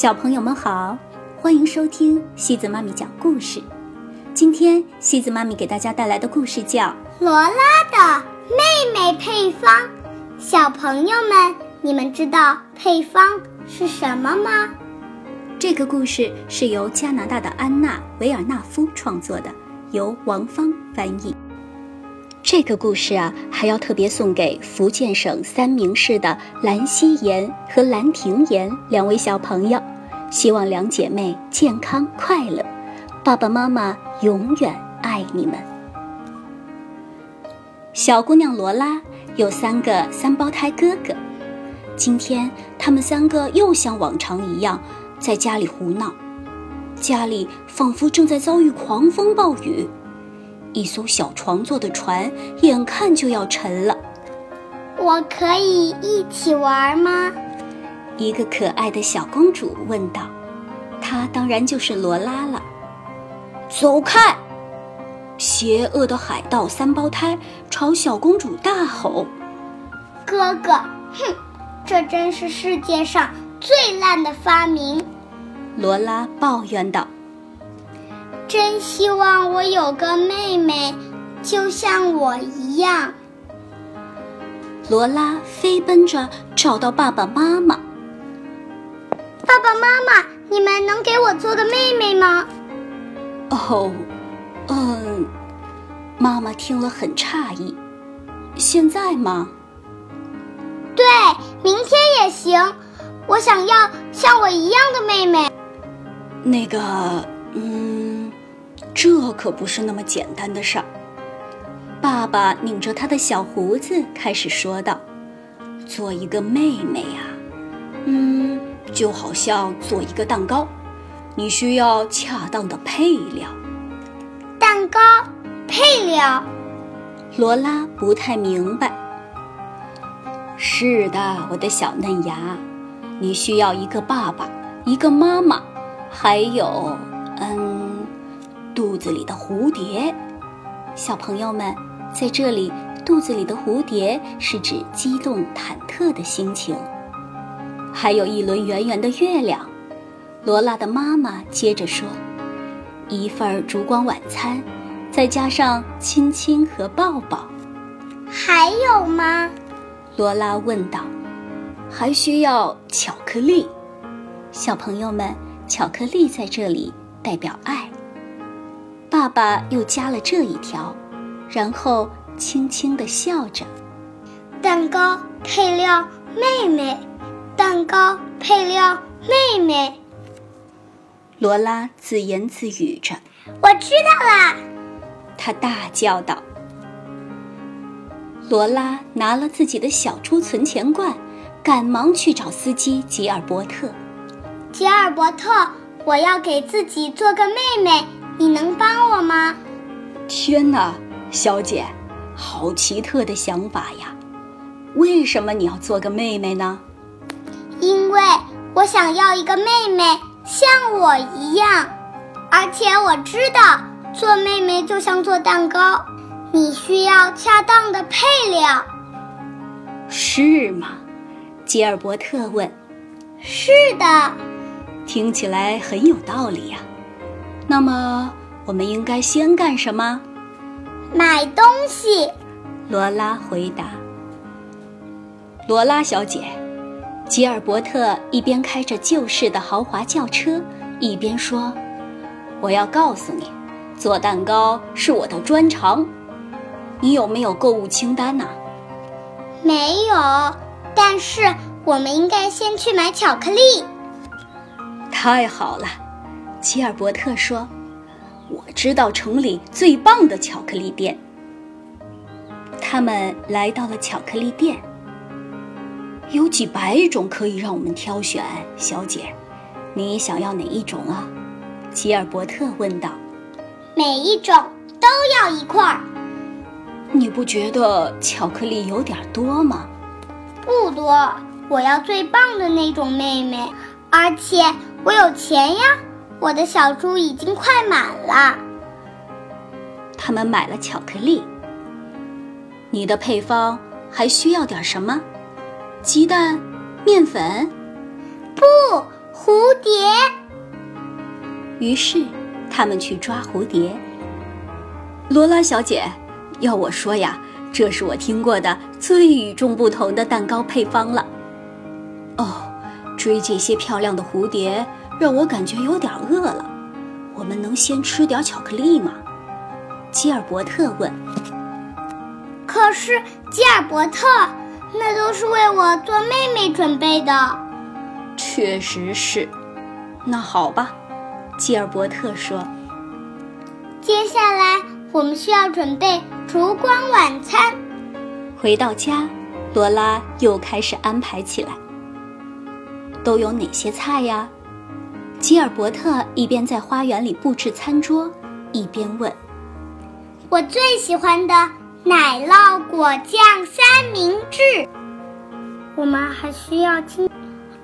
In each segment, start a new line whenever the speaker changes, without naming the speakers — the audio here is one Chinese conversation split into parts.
小朋友们好，欢迎收听西子妈咪讲故事。今天西子妈咪给大家带来的故事叫《
罗拉的妹妹配方》。小朋友们，你们知道配方是什么吗？
这个故事是由加拿大的安娜·维尔纳夫创作的，由王芳翻译。这个故事啊，还要特别送给福建省三明市的兰溪妍和兰亭妍两位小朋友，希望两姐妹健康快乐，爸爸妈妈永远爱你们。小姑娘罗拉有三个三胞胎哥哥，今天他们三个又像往常一样在家里胡闹，家里仿佛正在遭遇狂风暴雨。一艘小床做的船眼看就要沉了，
我可以一起玩吗？
一个可爱的小公主问道。她当然就是罗拉了。走开！邪恶的海盗三胞胎朝小公主大吼：“
哥哥，哼，这真是世界上最烂的发明！”
罗拉抱怨道。
真希望我有个妹妹，就像我一样。
罗拉飞奔着找到爸爸妈妈。
爸爸妈妈，你们能给我做个妹妹吗？
哦，嗯，妈妈听了很诧异。现在吗？
对，明天也行。我想要像我一样的妹妹。
那个，嗯。这可不是那么简单的事儿。爸爸拧着他的小胡子，开始说道：“做一个妹妹呀，嗯，就好像做一个蛋糕，你需要恰当的配料。
蛋糕配料？”
罗拉不太明白。是的，我的小嫩芽，你需要一个爸爸，一个妈妈，还有，嗯。肚子里的蝴蝶，小朋友们，在这里，肚子里的蝴蝶是指激动忐忑的心情。还有一轮圆圆的月亮。罗拉的妈妈接着说：“一份烛光晚餐，再加上亲亲和抱抱。”
还有吗？
罗拉问道。“还需要巧克力。”小朋友们，巧克力在这里代表爱。爸爸又加了这一条，然后轻轻地笑着。
蛋糕配料妹妹，蛋糕配料妹妹。
罗拉自言自语着：“
我知道啦！”
他大叫道。罗拉拿了自己的小猪存钱罐，赶忙去找司机吉尔伯特。
吉尔伯特，我要给自己做个妹妹。你能帮我吗？
天哪，小姐，好奇特的想法呀！为什么你要做个妹妹呢？
因为我想要一个妹妹像我一样，而且我知道做妹妹就像做蛋糕，你需要恰当的配料。
是吗？吉尔伯特问。
是的。
听起来很有道理呀。那么，我们应该先干什么？
买东西。
罗拉回答。罗拉小姐，吉尔伯特一边开着旧式的豪华轿车，一边说：“我要告诉你，做蛋糕是我的专长。你有没有购物清单呢？”
没有，但是我们应该先去买巧克力。
太好了。吉尔伯特说：“我知道城里最棒的巧克力店。”他们来到了巧克力店，有几百种可以让我们挑选。小姐，你想要哪一种啊？吉尔伯特问道。
“每一种都要一块儿。”
你不觉得巧克力有点多吗？
不多，我要最棒的那种，妹妹，而且我有钱呀。我的小猪已经快满了。
他们买了巧克力。你的配方还需要点什么？鸡蛋、面粉？
不，蝴蝶。
于是他们去抓蝴蝶。罗拉小姐，要我说呀，这是我听过的最与众不同的蛋糕配方了。哦，追这些漂亮的蝴蝶让我感觉有点饿了。我们能先吃点巧克力吗？吉尔伯特问。
可是吉尔伯特，那都是为我做妹妹准备的。
确实是。那好吧，吉尔伯特说。
接下来。我们需要准备烛光晚餐。
回到家，罗拉又开始安排起来。都有哪些菜呀？吉尔伯特一边在花园里布置餐桌，一边问：“
我最喜欢的奶酪果酱三明治。我们还需要亲……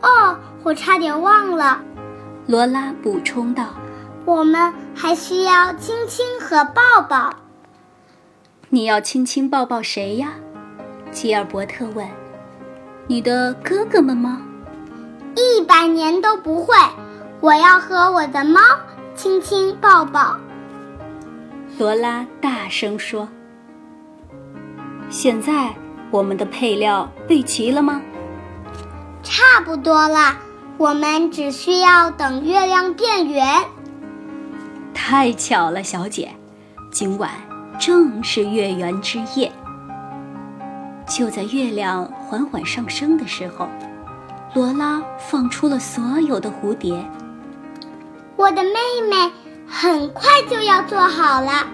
哦，我差点忘了。”
罗拉补充道。
我们还需要亲亲和抱抱。
你要亲亲抱抱谁呀？吉尔伯特问。你的哥哥们吗？
一百年都不会。我要和我的猫亲亲抱抱。
罗拉大声说。现在我们的配料备齐了吗？
差不多了。我们只需要等月亮变圆。
太巧了，小姐，今晚正是月圆之夜。就在月亮缓缓上升的时候，罗拉放出了所有的蝴蝶。
我的妹妹很快就要做好了。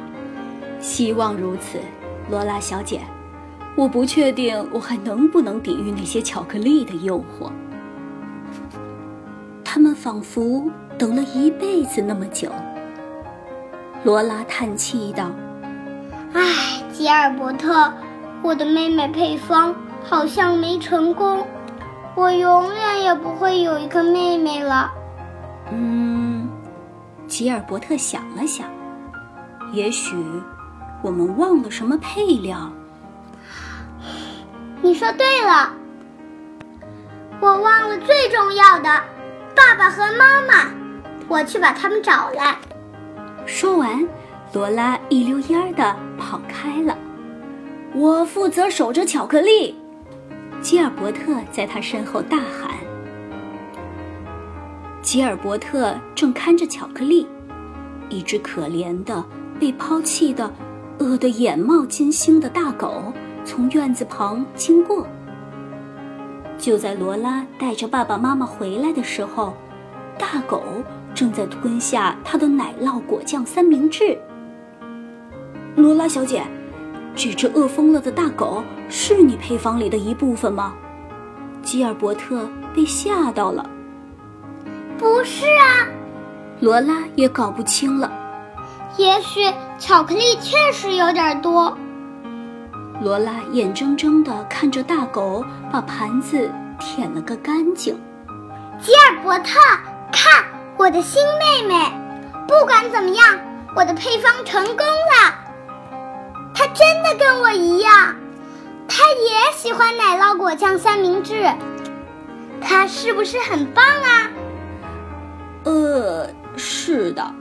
希望如此，罗拉小姐。我不确定我还能不能抵御那些巧克力的诱惑。他们仿佛等了一辈子那么久。罗拉叹气道：“
唉，吉尔伯特，我的妹妹配方好像没成功，我永远也不会有一个妹妹了。”
嗯，吉尔伯特想了想，也许我们忘了什么配料。
你说对了，我忘了最重要的，爸爸和妈妈，我去把他们找来。
说完，罗拉一溜烟儿的跑开了。我负责守着巧克力，吉尔伯特在他身后大喊。吉尔伯特正看着巧克力，一只可怜的、被抛弃的、饿得眼冒金星的大狗从院子旁经过。就在罗拉带着爸爸妈妈回来的时候，大狗。正在吞下它的奶酪果酱三明治。罗拉小姐，这只饿疯了的大狗是你配方里的一部分吗？吉尔伯特被吓到了。
不是啊，
罗拉也搞不清了。
也许巧克力确实有点多。
罗拉眼睁睁地看着大狗把盘子舔了个干净。
吉尔伯特，看。我的新妹妹，不管怎么样，我的配方成功了。她真的跟我一样，她也喜欢奶酪果酱三明治。她是不是很棒啊？
呃，是的，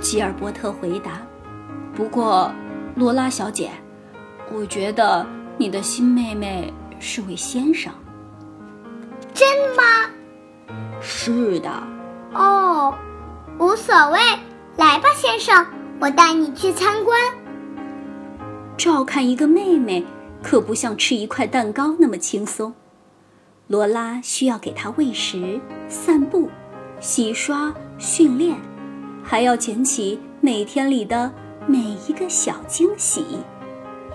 吉尔伯特回答。不过，罗拉小姐，我觉得你的新妹妹是位先生。
真吗？
是的。
哦，无所谓，来吧，先生，我带你去参观。
照看一个妹妹，可不像吃一块蛋糕那么轻松。罗拉需要给她喂食、散步、洗刷、训练，还要捡起每天里的每一个小惊喜，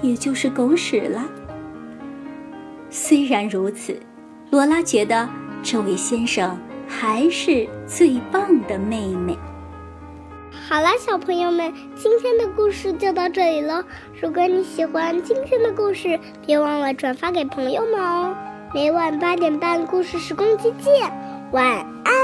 也就是狗屎了。虽然如此，罗拉觉得这位先生。还是最棒的妹妹。
好了，小朋友们，今天的故事就到这里了。如果你喜欢今天的故事，别忘了转发给朋友们哦。每晚八点半，故事时光机见，晚安。